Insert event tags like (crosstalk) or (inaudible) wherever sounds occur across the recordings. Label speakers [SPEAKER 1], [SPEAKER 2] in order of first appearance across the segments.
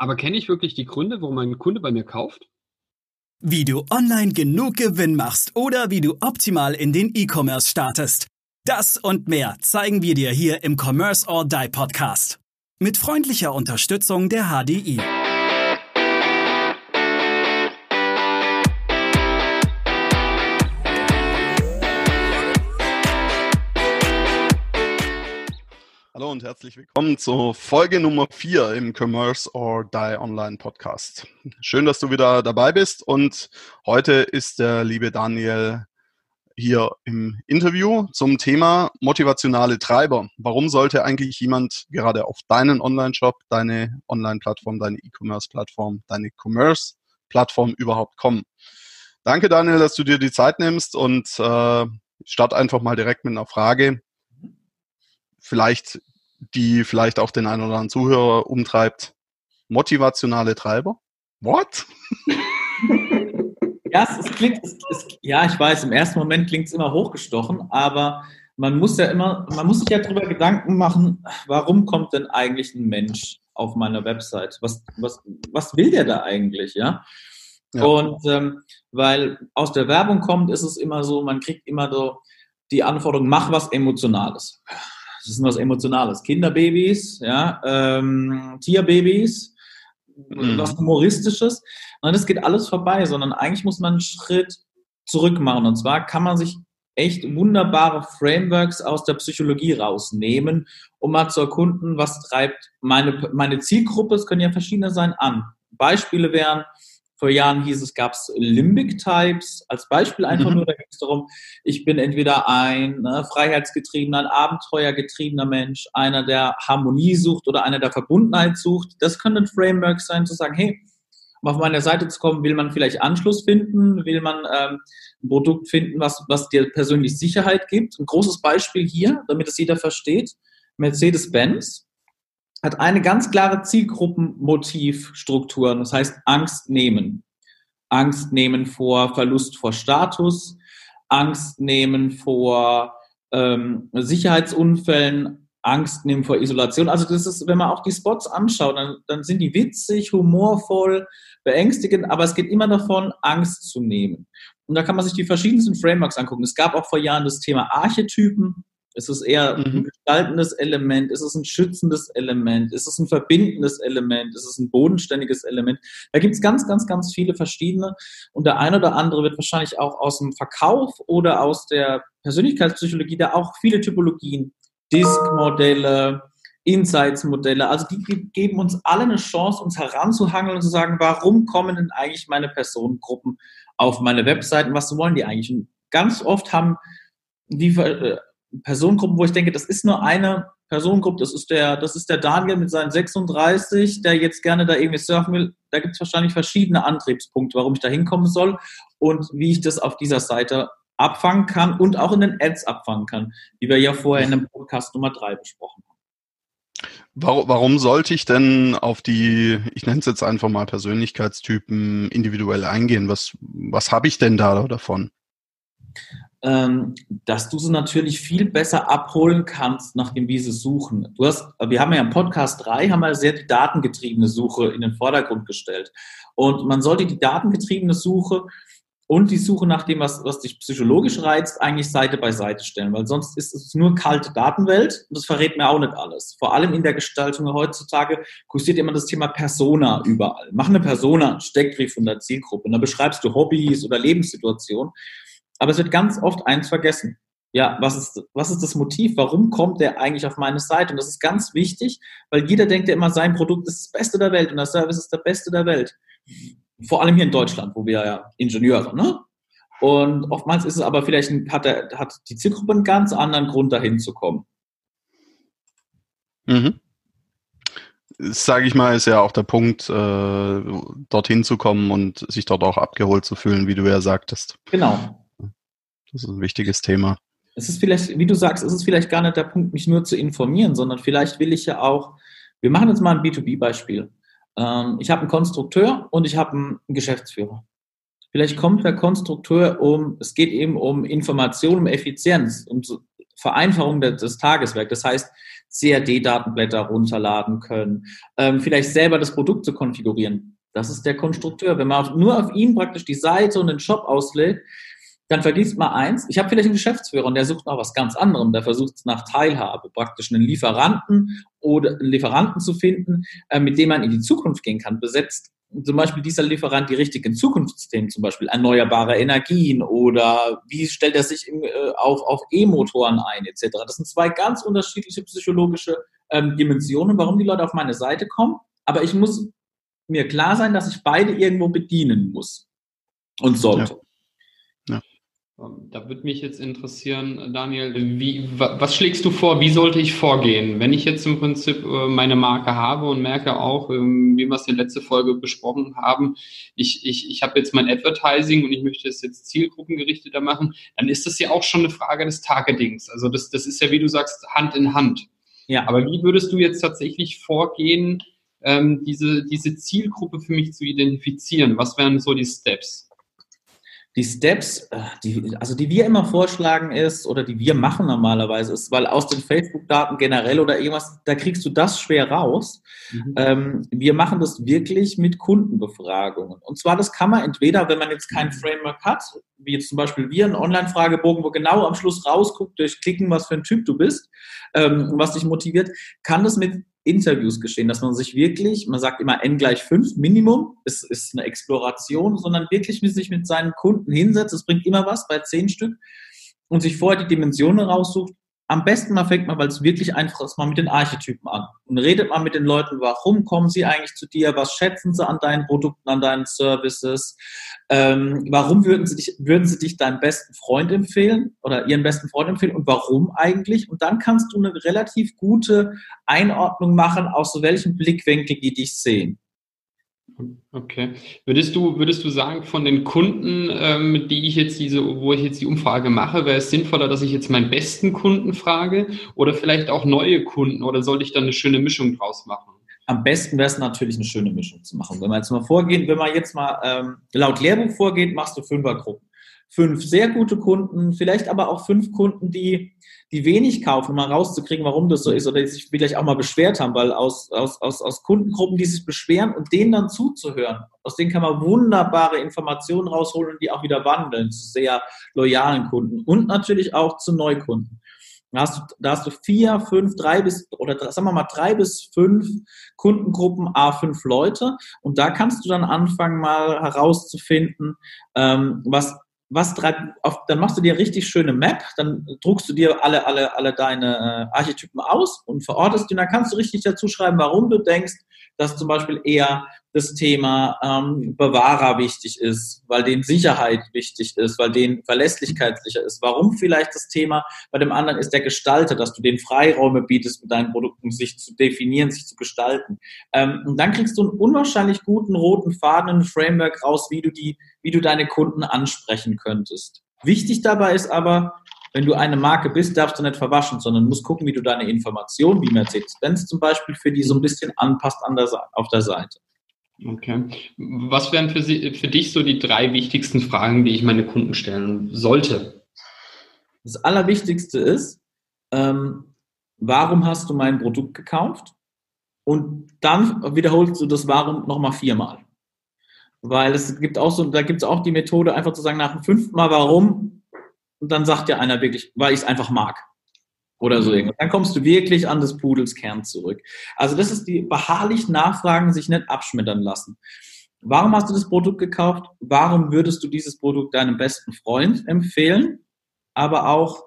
[SPEAKER 1] Aber kenne ich wirklich die Gründe, warum ein Kunde bei mir kauft?
[SPEAKER 2] Wie du online genug Gewinn machst oder wie du optimal in den E-Commerce startest. Das und mehr zeigen wir dir hier im Commerce or Die Podcast. Mit freundlicher Unterstützung der HDI.
[SPEAKER 3] Hallo und herzlich willkommen zur Folge Nummer 4 im Commerce or Die Online Podcast. Schön, dass du wieder dabei bist und heute ist der liebe Daniel hier im Interview zum Thema motivationale Treiber. Warum sollte eigentlich jemand gerade auf deinen Online-Shop, deine Online-Plattform, deine E-Commerce-Plattform, deine Commerce-Plattform überhaupt kommen? Danke, Daniel, dass du dir die Zeit nimmst und äh, start einfach mal direkt mit einer Frage. Vielleicht die vielleicht auch den einen oder anderen Zuhörer umtreibt. Motivationale Treiber? What? (laughs)
[SPEAKER 4] ja, es, es klingt, es, es, ja, ich weiß, im ersten Moment klingt es immer hochgestochen, aber man muss ja immer, man muss sich ja darüber Gedanken machen, warum kommt denn eigentlich ein Mensch auf meiner Website? Was, was, was will der da eigentlich, ja? ja. Und ähm, weil aus der Werbung kommt, ist es immer so, man kriegt immer so die Anforderung, mach was Emotionales das ist was Emotionales. Kinderbabys, ja, ähm, Tierbabys, mhm. was Humoristisches. Und das geht alles vorbei, sondern eigentlich muss man einen Schritt zurück machen. Und zwar kann man sich echt wunderbare Frameworks aus der Psychologie rausnehmen, um mal zu erkunden, was treibt meine, meine Zielgruppe, es können ja verschiedene sein, an. Beispiele wären, vor Jahren hieß es, gab es Limbic Types als Beispiel einfach mhm. nur. Da ging es darum, ich bin entweder ein ne, freiheitsgetriebener, ein abenteuergetriebener Mensch, einer, der Harmonie sucht oder einer, der Verbundenheit sucht. Das können Frameworks sein, zu sagen, hey, um auf meine Seite zu kommen, will man vielleicht Anschluss finden, will man ähm, ein Produkt finden, was, was dir persönlich Sicherheit gibt. Ein großes Beispiel hier, damit es jeder versteht, Mercedes-Benz hat eine ganz klare Zielgruppenmotivstruktur. Das heißt Angst nehmen. Angst nehmen vor Verlust vor Status, Angst nehmen vor ähm, Sicherheitsunfällen, Angst nehmen vor Isolation. Also das ist, wenn man auch die Spots anschaut, dann, dann sind die witzig, humorvoll, beängstigend, aber es geht immer davon, Angst zu nehmen. Und da kann man sich die verschiedensten Frameworks angucken. Es gab auch vor Jahren das Thema Archetypen. Ist es eher mhm. ein gestaltendes Element? Ist es ein schützendes Element? Ist es ein verbindendes Element? Ist es ein bodenständiges Element? Da gibt es ganz, ganz, ganz viele verschiedene. Und der eine oder andere wird wahrscheinlich auch aus dem Verkauf oder aus der Persönlichkeitspsychologie da auch viele Typologien, Disk-Modelle, Insights-Modelle, also die geben uns alle eine Chance, uns heranzuhangeln und zu sagen, warum kommen denn eigentlich meine Personengruppen auf meine Webseiten? Was wollen die eigentlich? Und ganz oft haben die äh, Personengruppen, wo ich denke, das ist nur eine Personengruppe, das ist der, das ist der Daniel mit seinen 36, der jetzt gerne da irgendwie surfen will. Da gibt es wahrscheinlich verschiedene Antriebspunkte, warum ich da hinkommen soll und wie ich das auf dieser Seite abfangen kann und auch in den Ads abfangen kann, wie wir ja vorher in dem Podcast Nummer 3 besprochen haben.
[SPEAKER 3] Warum, sollte ich denn auf die, ich nenne es jetzt einfach mal Persönlichkeitstypen individuell eingehen? Was, was habe ich denn da davon?
[SPEAKER 4] Ähm, dass du sie natürlich viel besser abholen kannst, nachdem wir sie suchen. Du hast, wir haben ja im Podcast 3, haben wir sehr die datengetriebene Suche in den Vordergrund gestellt. Und man sollte die datengetriebene Suche und die Suche nach dem, was, was dich psychologisch reizt, eigentlich Seite bei Seite stellen, weil sonst ist es nur kalte Datenwelt und das verrät mir auch nicht alles. Vor allem in der Gestaltung heutzutage kursiert immer das Thema Persona überall. Mach eine Persona, Steckbrief von der Zielgruppe und da beschreibst du Hobbys oder Lebenssituationen aber es wird ganz oft eins vergessen. Ja, was ist, was ist das Motiv? Warum kommt der eigentlich auf meine Seite? Und das ist ganz wichtig, weil jeder denkt ja immer, sein Produkt ist das Beste der Welt und der Service ist der Beste der Welt. Vor allem hier in Deutschland, wo wir ja Ingenieure, ne? Und oftmals ist es aber vielleicht, hat, der, hat die Zielgruppe einen ganz anderen Grund, dahin zu kommen.
[SPEAKER 3] Mhm. Sage ich mal, ist ja auch der Punkt, äh, dorthin zu kommen und sich dort auch abgeholt zu fühlen, wie du ja sagtest.
[SPEAKER 4] Genau.
[SPEAKER 3] Das ist ein wichtiges Thema.
[SPEAKER 4] Es ist vielleicht, wie du sagst, es ist vielleicht gar nicht der Punkt, mich nur zu informieren, sondern vielleicht will ich ja auch, wir machen jetzt mal ein B2B-Beispiel. Ähm, ich habe einen Konstrukteur und ich habe einen Geschäftsführer. Vielleicht kommt der Konstrukteur um, es geht eben um Information, um Effizienz, um Vereinfachung des Tageswerks. Das heißt, CAD-Datenblätter runterladen können, ähm, vielleicht selber das Produkt zu konfigurieren. Das ist der Konstrukteur. Wenn man nur auf ihn praktisch die Seite und den Shop auslädt, dann vergisst man eins, ich habe vielleicht einen Geschäftsführer und der sucht nach was ganz anderem, der versucht nach Teilhabe, praktisch einen Lieferanten oder einen Lieferanten zu finden, äh, mit dem man in die Zukunft gehen kann, besetzt zum Beispiel dieser Lieferant die richtigen Zukunftsthemen, zum Beispiel erneuerbare Energien oder wie stellt er sich im, äh, auf, auf E-Motoren ein, etc. Das sind zwei ganz unterschiedliche psychologische ähm, Dimensionen, warum die Leute auf meine Seite kommen. Aber ich muss mir klar sein, dass ich beide irgendwo bedienen muss und sollte. Ja.
[SPEAKER 1] Ähm, da würde mich jetzt interessieren, Daniel, wie, was schlägst du vor? Wie sollte ich vorgehen? Wenn ich jetzt im Prinzip äh, meine Marke habe und merke auch, ähm, wie wir es in der letzten Folge besprochen haben, ich, ich, ich habe jetzt mein Advertising und ich möchte es jetzt zielgruppengerichteter machen, dann ist das ja auch schon eine Frage des Targetings. Also das, das ist ja, wie du sagst, Hand in Hand. Ja. Aber wie würdest du jetzt tatsächlich vorgehen, ähm, diese, diese Zielgruppe für mich zu identifizieren? Was wären so die Steps?
[SPEAKER 4] Die Steps, äh, die, also die wir immer vorschlagen ist oder die wir machen normalerweise ist, weil aus den Facebook-Daten generell oder irgendwas, da kriegst du das schwer raus. Mhm. Ähm, wir machen das wirklich mit Kundenbefragungen. Und zwar, das kann man entweder, wenn man jetzt kein mhm. Framework hat, wie jetzt zum Beispiel wir, einen Online-Fragebogen, wo genau am Schluss rausguckt, durchklicken, was für ein Typ du bist, ähm, was dich motiviert, kann das mit Interviews geschehen, dass man sich wirklich, man sagt immer n gleich 5 Minimum, ist, ist eine Exploration, sondern wirklich sich mit seinen Kunden hinsetzt, es bringt immer was bei 10 Stück und sich vorher die Dimensionen raussucht, am besten mal fängt man, weil es wirklich einfach ist, mal mit den Archetypen an und redet mal mit den Leuten, warum kommen sie eigentlich zu dir, was schätzen sie an deinen Produkten, an deinen Services, ähm, warum würden sie, dich, würden sie dich deinen besten Freund empfehlen oder ihren besten Freund empfehlen und warum eigentlich? Und dann kannst du eine relativ gute Einordnung machen, aus welchem Blickwinkel die dich sehen.
[SPEAKER 1] Okay. Würdest du, würdest du sagen, von den Kunden, ähm, die ich jetzt diese, wo ich jetzt die Umfrage mache, wäre es sinnvoller, dass ich jetzt meinen besten Kunden frage oder vielleicht auch neue Kunden oder sollte ich da eine schöne Mischung draus machen?
[SPEAKER 4] Am besten wäre es natürlich eine schöne Mischung zu machen. Wenn man jetzt mal vorgehen, wenn man jetzt mal ähm, laut Lehrbuch vorgeht, machst du Fünfergruppen. Fünf sehr gute Kunden, vielleicht aber auch fünf Kunden, die die wenig kaufen, um mal rauszukriegen, warum das so ist oder die sich vielleicht auch mal beschwert haben, weil aus, aus, aus, aus Kundengruppen, die sich beschweren und denen dann zuzuhören, aus denen kann man wunderbare Informationen rausholen und die auch wieder wandeln zu sehr loyalen Kunden und natürlich auch zu Neukunden. Da hast, du, da hast du vier, fünf, drei bis, oder sagen wir mal drei bis fünf Kundengruppen, a fünf Leute. Und da kannst du dann anfangen, mal herauszufinden, ähm, was was treibt, auf, dann machst du dir richtig schöne Map, dann druckst du dir alle, alle, alle deine äh, Archetypen aus und verortest die. Und dann kannst du richtig dazu schreiben, warum du denkst, dass zum Beispiel eher das Thema ähm, Bewahrer wichtig ist, weil denen Sicherheit wichtig ist, weil denen Verlässlichkeit sicher ist. Warum vielleicht das Thema bei dem anderen ist der Gestalter, dass du den Freiräume bietest mit deinen Produkten, sich zu definieren, sich zu gestalten. Ähm, und dann kriegst du einen unwahrscheinlich guten roten Faden, ein Framework raus, wie du die, wie du deine Kunden ansprechen könntest. Wichtig dabei ist aber, wenn du eine Marke bist, darfst du nicht verwaschen, sondern musst gucken, wie du deine Informationen, wie Mercedes-Benz zum Beispiel, für die so ein bisschen anpasst an der, auf der Seite.
[SPEAKER 1] Okay. Was wären für, Sie, für dich so die drei wichtigsten Fragen, die ich meine Kunden stellen sollte?
[SPEAKER 4] Das Allerwichtigste ist, ähm, warum hast du mein Produkt gekauft? Und dann wiederholst du das Warum nochmal viermal. Weil es gibt auch so, da gibt es auch die Methode, einfach zu sagen, nach dem fünften Mal warum, und dann sagt ja einer wirklich, weil ich es einfach mag. Oder so irgendwas. Dann kommst du wirklich an des Pudels Kern zurück. Also das ist die beharrlich Nachfragen, sich nicht abschmettern lassen. Warum hast du das Produkt gekauft? Warum würdest du dieses Produkt deinem besten Freund empfehlen? Aber auch,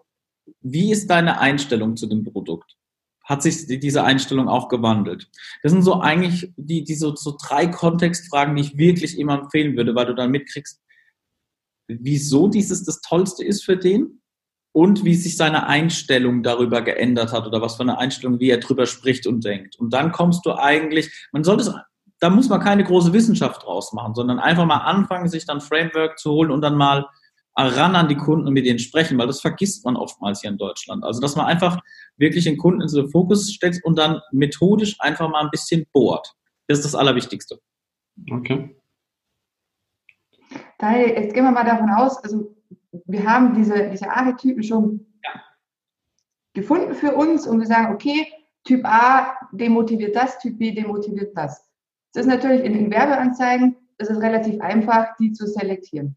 [SPEAKER 4] wie ist deine Einstellung zu dem Produkt? Hat sich diese Einstellung auch gewandelt? Das sind so eigentlich die, die so, so drei Kontextfragen, die ich wirklich immer empfehlen würde, weil du dann mitkriegst, wieso dieses das Tollste ist für den und wie sich seine Einstellung darüber geändert hat oder was für eine Einstellung, wie er drüber spricht und denkt. Und dann kommst du eigentlich, man sollte es, da muss man keine große Wissenschaft draus machen, sondern einfach mal anfangen, sich dann Framework zu holen und dann mal ran an die Kunden und mit denen sprechen, weil das vergisst man oftmals hier in Deutschland. Also, dass man einfach wirklich den Kunden in den Fokus stellt und dann methodisch einfach mal ein bisschen bohrt. Das ist das Allerwichtigste.
[SPEAKER 1] Okay.
[SPEAKER 5] Jetzt gehen wir mal davon aus, also wir haben diese, diese Archetypen schon ja. gefunden für uns und wir sagen, okay, Typ A demotiviert das, Typ B demotiviert das. Es ist natürlich in den Werbeanzeigen, es ist relativ einfach, die zu selektieren.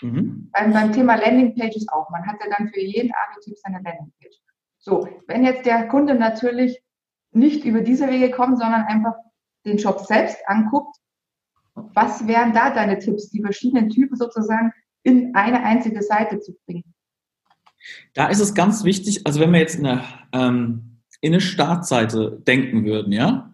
[SPEAKER 5] Mhm. Beim, beim Thema Landingpages auch. Man hat ja dann für jeden Archetyp seine Landingpage. So, wenn jetzt der Kunde natürlich nicht über diese Wege kommt, sondern einfach den Shop selbst anguckt, was wären da deine Tipps, die verschiedenen Typen sozusagen in eine einzige Seite zu bringen?
[SPEAKER 4] Da ist es ganz wichtig, also wenn wir jetzt eine, ähm, in eine Startseite denken würden, ja,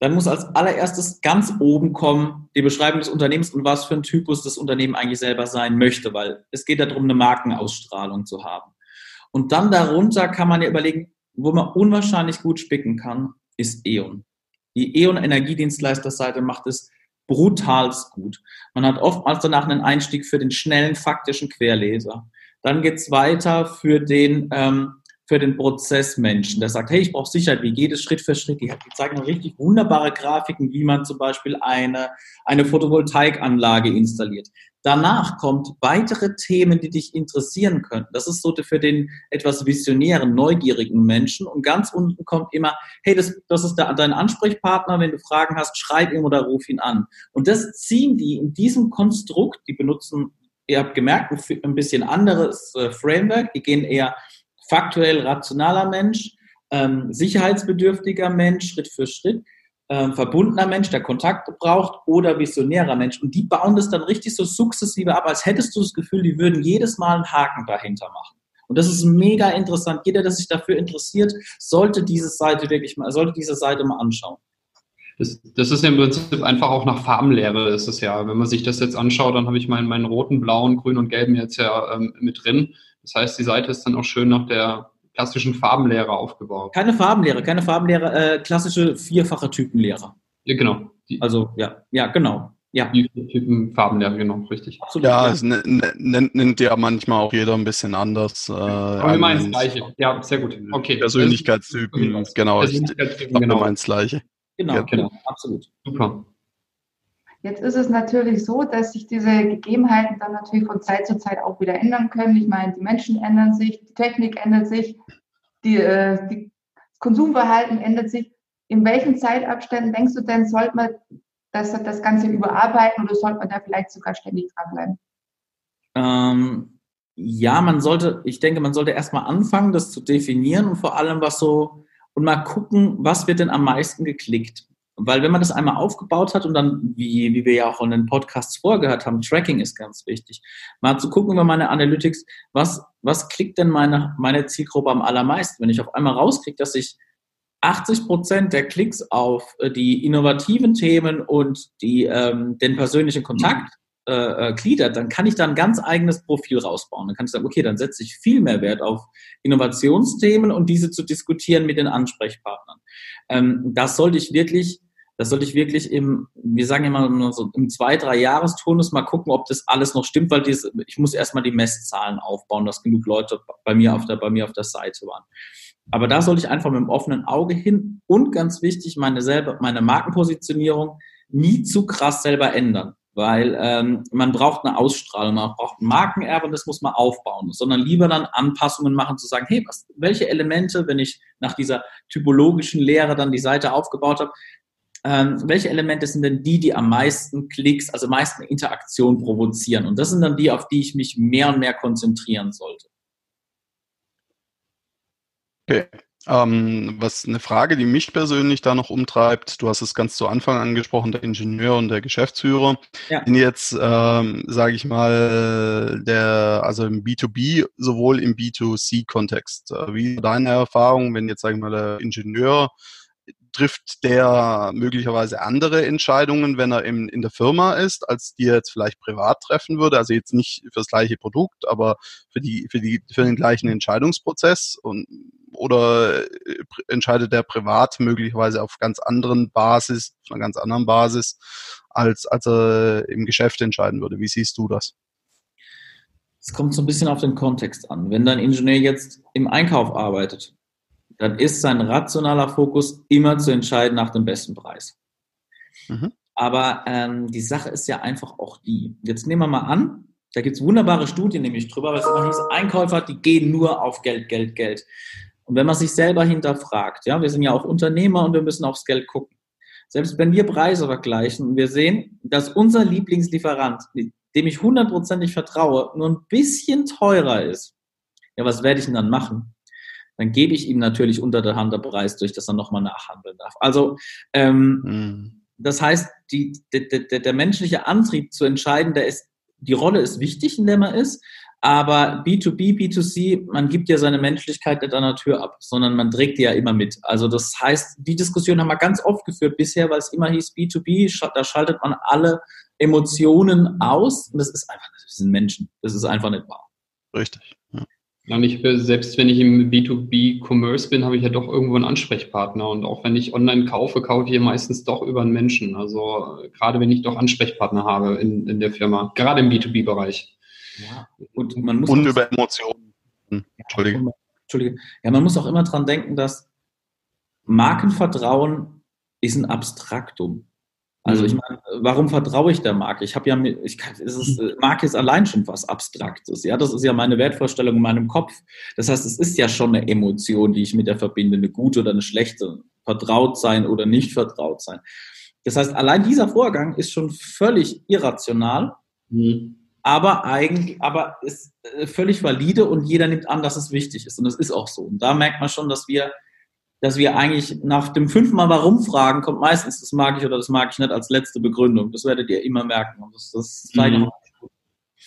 [SPEAKER 4] dann muss als allererstes ganz oben kommen die Beschreibung des Unternehmens und was für ein Typus das Unternehmen eigentlich selber sein möchte, weil es geht darum, eine Markenausstrahlung zu haben. Und dann darunter kann man ja überlegen, wo man unwahrscheinlich gut spicken kann, ist E.ON. Die E.ON Energiedienstleisterseite macht es brutalst gut. Man hat oftmals danach einen Einstieg für den schnellen faktischen Querleser. Dann geht's weiter für den, ähm, für den Prozessmenschen, der sagt, hey, ich brauche Sicherheit, wie geht es Schritt für Schritt? Die, zeigen richtig wunderbare Grafiken, wie man zum Beispiel eine, eine Photovoltaikanlage installiert. Danach kommt weitere Themen, die dich interessieren könnten. Das ist so für den etwas visionären, neugierigen Menschen. Und ganz unten kommt immer, hey, das, das ist der, dein Ansprechpartner. Wenn du Fragen hast, schreib ihm oder ruf ihn an. Und das ziehen die in diesem Konstrukt, die benutzen ihr habt gemerkt, ein bisschen anderes äh, Framework. Die gehen eher faktuell rationaler Mensch, ähm, sicherheitsbedürftiger Mensch, Schritt für Schritt, ähm, verbundener Mensch, der Kontakte braucht oder visionärer Mensch. Und die bauen das dann richtig so sukzessive ab, als hättest du das Gefühl, die würden jedes Mal einen Haken dahinter machen. Und das ist mega interessant. Jeder, der sich dafür interessiert, sollte diese Seite wirklich mal, sollte diese Seite mal anschauen.
[SPEAKER 1] Das, das ist ja im Prinzip einfach auch nach Farbenlehre ist es ja. Wenn man sich das jetzt anschaut, dann habe ich meinen, meinen roten, blauen, grün und gelben jetzt ja ähm, mit drin. Das heißt, die Seite ist dann auch schön nach der klassischen Farbenlehre aufgebaut.
[SPEAKER 4] Keine Farbenlehre, keine Farbenlehre, äh, klassische vierfache Typenlehre.
[SPEAKER 1] Ja, genau.
[SPEAKER 4] Die, also, ja, ja, genau. Ja.
[SPEAKER 1] Die Typen Farbenlehre, genau, richtig.
[SPEAKER 3] Absolut. Ja, es nennt, nennt ja manchmal auch jeder ein bisschen anders. Äh,
[SPEAKER 1] Aber wir meinen das Gleiche. Ja, sehr gut. Okay.
[SPEAKER 3] Persönlichkeitstypen, genau.
[SPEAKER 1] Persönlichkeitstypen, ich genau.
[SPEAKER 3] Wir meinen das Gleiche.
[SPEAKER 4] Genau, ja. genau, absolut. Super.
[SPEAKER 5] Jetzt ist es natürlich so, dass sich diese Gegebenheiten dann natürlich von Zeit zu Zeit auch wieder ändern können. Ich meine, die Menschen ändern sich, die Technik ändert sich, die, äh, die das Konsumverhalten ändert sich. In welchen Zeitabständen denkst du denn, sollte man das, das Ganze überarbeiten oder sollte man da vielleicht sogar ständig dranbleiben?
[SPEAKER 4] Ähm, ja, man sollte, ich denke, man sollte erstmal anfangen, das zu definieren und vor allem, was so und mal gucken, was wird denn am meisten geklickt. Weil wenn man das einmal aufgebaut hat und dann, wie, wie wir ja auch in den Podcasts vorgehört haben, Tracking ist ganz wichtig. Mal zu gucken über meine Analytics, was, was klickt denn meine, meine Zielgruppe am allermeisten? Wenn ich auf einmal rauskriege, dass ich 80 Prozent der Klicks auf äh, die innovativen Themen und die, ähm, den persönlichen Kontakt äh, äh, gliedert, dann kann ich da ein ganz eigenes Profil rausbauen. Dann kann ich sagen, okay, dann setze ich viel mehr Wert auf Innovationsthemen und diese zu diskutieren mit den Ansprechpartnern. Ähm, das sollte ich wirklich, das sollte ich wirklich im, wir sagen immer so im zwei, drei Jahresturnus mal gucken, ob das alles noch stimmt, weil dies, ich muss erstmal die Messzahlen aufbauen, dass genug Leute bei mir auf der, bei mir auf der Seite waren. Aber da sollte ich einfach mit dem offenen Auge hin und ganz wichtig, meine selber, meine Markenpositionierung nie zu krass selber ändern weil ähm, man braucht eine Ausstrahlung, man braucht ein Markenerbe und das muss man aufbauen, sondern lieber dann Anpassungen machen, zu sagen, hey, was, welche Elemente, wenn ich nach dieser typologischen Lehre dann die Seite aufgebaut habe, ähm, welche Elemente sind denn die, die am meisten Klicks, also meisten Interaktion provozieren? Und das sind dann die, auf die ich mich mehr und mehr konzentrieren sollte.
[SPEAKER 3] Okay. Ähm, was eine Frage, die mich persönlich da noch umtreibt, du hast es ganz zu Anfang angesprochen, der Ingenieur und der Geschäftsführer, ja. sind jetzt, ähm, sage ich mal, der, also im B2B sowohl im B2C-Kontext. Äh, wie deine Erfahrung, wenn jetzt, sage ich mal, der Ingenieur trifft der möglicherweise andere Entscheidungen, wenn er in, in der Firma ist, als die er jetzt vielleicht privat treffen würde. Also jetzt nicht fürs gleiche Produkt, aber für die, für die, für den gleichen Entscheidungsprozess und oder äh, entscheidet der privat möglicherweise auf ganz anderen Basis, auf einer ganz anderen Basis, als, als er im Geschäft entscheiden würde? Wie siehst du das?
[SPEAKER 4] Es kommt so ein bisschen auf den Kontext an. Wenn dein Ingenieur jetzt im Einkauf arbeitet, dann ist sein rationaler Fokus immer zu entscheiden nach dem besten Preis. Mhm. Aber ähm, die Sache ist ja einfach auch die. Jetzt nehmen wir mal an, da gibt es wunderbare Studien nämlich drüber, weil es immer hieß, Einkäufer, die gehen nur auf Geld, Geld, Geld. Und wenn man sich selber hinterfragt, ja, wir sind ja auch Unternehmer und wir müssen aufs Geld gucken. Selbst wenn wir Preise vergleichen und wir sehen, dass unser Lieblingslieferant, dem ich hundertprozentig vertraue, nur ein bisschen teurer ist, ja, was werde ich denn dann machen? Dann gebe ich ihm natürlich unter der Hand der Preis durch, dass er nochmal nachhandeln darf. Also, ähm, mhm. das heißt, die, der, der, der menschliche Antrieb zu entscheiden, der ist, die Rolle ist wichtig, in der man ist, aber B2B, B2C, man gibt ja seine Menschlichkeit nicht an der Tür ab, sondern man trägt die ja immer mit. Also das heißt, die Diskussion haben wir ganz oft geführt bisher, weil es immer hieß B2B, da schaltet man alle Emotionen aus. Und das ist einfach, das sind Menschen. Das ist einfach nicht wahr.
[SPEAKER 3] Richtig. Ja.
[SPEAKER 1] Und ich, selbst wenn ich im B2B-Commerce bin, habe ich ja doch irgendwo einen Ansprechpartner. Und auch wenn ich online kaufe, kaufe ich ja meistens doch über einen Menschen. Also gerade wenn ich doch Ansprechpartner habe in, in der Firma, gerade im B2B-Bereich.
[SPEAKER 3] Ja, und man muss. Und über Emotionen.
[SPEAKER 4] Entschuldige. Entschuldige. Ja, man muss auch immer dran denken, dass Markenvertrauen ist ein Abstraktum. Also ich mhm. meine, warum vertraue ich der Marke? Ich habe ja, ich kann, es ist, äh, Marke ist allein schon was Abstraktes. Ja, das ist ja meine Wertvorstellung in meinem Kopf. Das heißt, es ist ja schon eine Emotion, die ich mit der verbinde, eine gute oder eine schlechte, vertraut sein oder nicht vertraut sein. Das heißt, allein dieser Vorgang ist schon völlig irrational. Mhm aber eigentlich, aber ist äh, völlig valide und jeder nimmt an, dass es wichtig ist. Und das ist auch so. Und da merkt man schon, dass wir, dass wir eigentlich nach dem fünften Mal warum fragen, kommt meistens, das mag ich oder das mag ich nicht als letzte Begründung. Das werdet ihr immer merken. Und das, das mhm.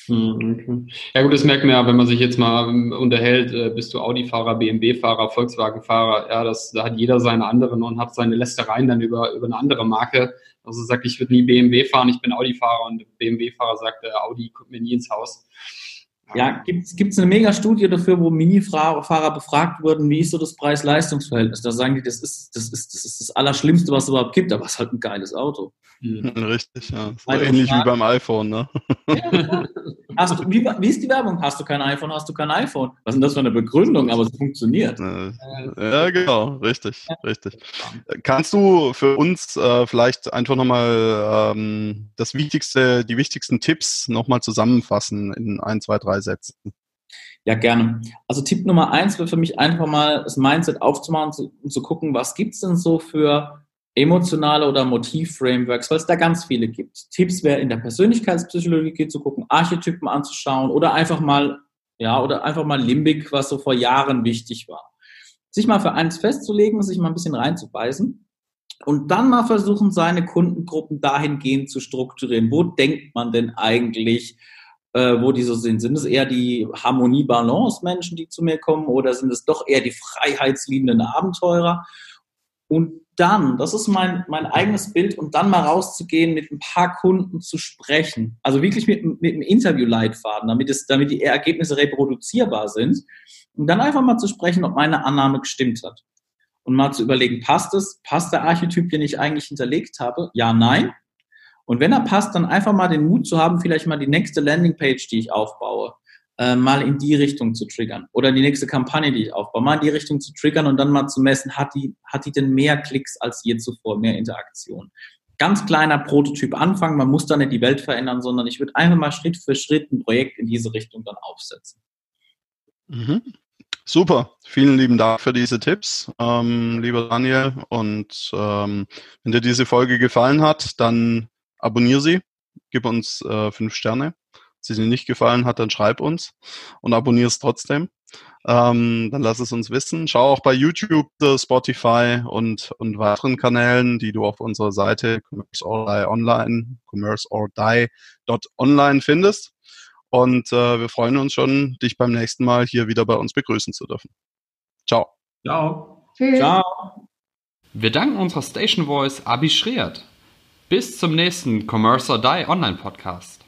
[SPEAKER 1] Hm, okay. Ja gut, das merkt man ja, wenn man sich jetzt mal ähm, unterhält, äh, bist du Audi-Fahrer, BMW-Fahrer, Volkswagen-Fahrer, ja, das, da hat jeder seine anderen und hat seine Lästereien dann über, über eine andere Marke. Also sagt, ich würde nie BMW fahren, ich bin Audi-Fahrer und BMW-Fahrer sagt, äh, Audi kommt mir nie ins Haus.
[SPEAKER 4] Ja, gibt es eine Mega-Studie dafür, wo Mini-Fahrer befragt wurden, wie ist so das Preis-Leistungs-Verhältnis? Da sagen die, das ist, das ist, das ist das Allerschlimmste, was es überhaupt gibt, aber es ist halt ein geiles Auto.
[SPEAKER 3] Mhm. Richtig, ja. So ähnlich wie beim iPhone, ne?
[SPEAKER 4] Ja. (laughs) Hast du, wie, wie, ist die Werbung? Hast du kein iPhone, hast du kein iPhone? Was ist denn das für eine Begründung? Aber es funktioniert.
[SPEAKER 3] Ja, genau, richtig, richtig. Kannst du für uns äh, vielleicht einfach nochmal ähm, das Wichtigste, die wichtigsten Tipps nochmal zusammenfassen in ein, zwei, drei Sätzen?
[SPEAKER 4] Ja, gerne. Also Tipp Nummer eins wäre für mich einfach mal das Mindset aufzumachen und zu, und zu gucken, was gibt es denn so für emotionale oder Motiv-Frameworks, weil es da ganz viele gibt. Tipps wäre in der Persönlichkeitspsychologie zu gucken, Archetypen anzuschauen oder einfach mal, ja, oder einfach mal Limbik, was so vor Jahren wichtig war. Sich mal für eins festzulegen, sich mal ein bisschen reinzubeißen und dann mal versuchen, seine Kundengruppen dahingehend zu strukturieren. Wo denkt man denn eigentlich, äh, wo die so sind? Sind es eher die Harmonie-Balance-Menschen, die zu mir kommen oder sind es doch eher die freiheitsliebenden Abenteurer? Und dann, das ist mein, mein eigenes Bild, und dann mal rauszugehen, mit ein paar Kunden zu sprechen. Also wirklich mit, mit einem Interview-Leitfaden, damit, es, damit die Ergebnisse reproduzierbar sind. Und dann einfach mal zu sprechen, ob meine Annahme gestimmt hat. Und mal zu überlegen, passt es? Passt der Archetyp, den ich eigentlich hinterlegt habe? Ja, nein. Und wenn er passt, dann einfach mal den Mut zu haben, vielleicht mal die nächste Landingpage, die ich aufbaue, äh, mal in die Richtung zu triggern. Oder die nächste Kampagne, die ich aufbaue, mal in die Richtung zu triggern und dann mal zu messen, hat die, hat die denn mehr Klicks als je zuvor, mehr Interaktion. Ganz kleiner Prototyp anfangen, man muss da nicht die Welt verändern, sondern ich würde einfach mal Schritt für Schritt ein Projekt in diese Richtung dann aufsetzen.
[SPEAKER 3] Mhm. Super, vielen lieben Dank für diese Tipps, ähm, lieber Daniel. Und ähm, wenn dir diese Folge gefallen hat, dann abonniere sie, gib uns äh, fünf Sterne sie dir nicht gefallen hat, dann schreib uns und abonnier es trotzdem. Ähm, dann lass es uns wissen. Schau auch bei YouTube, Spotify und, und weiteren Kanälen, die du auf unserer Seite Commerce or Die Online, commerceordie.online findest. Und äh, wir freuen uns schon, dich beim nächsten Mal hier wieder bei uns begrüßen zu dürfen. Ciao.
[SPEAKER 1] Ciao. Tschüss. Ciao. Wir danken unserer Station Voice Abi Schreert. Bis zum nächsten Commerce or Die Online Podcast.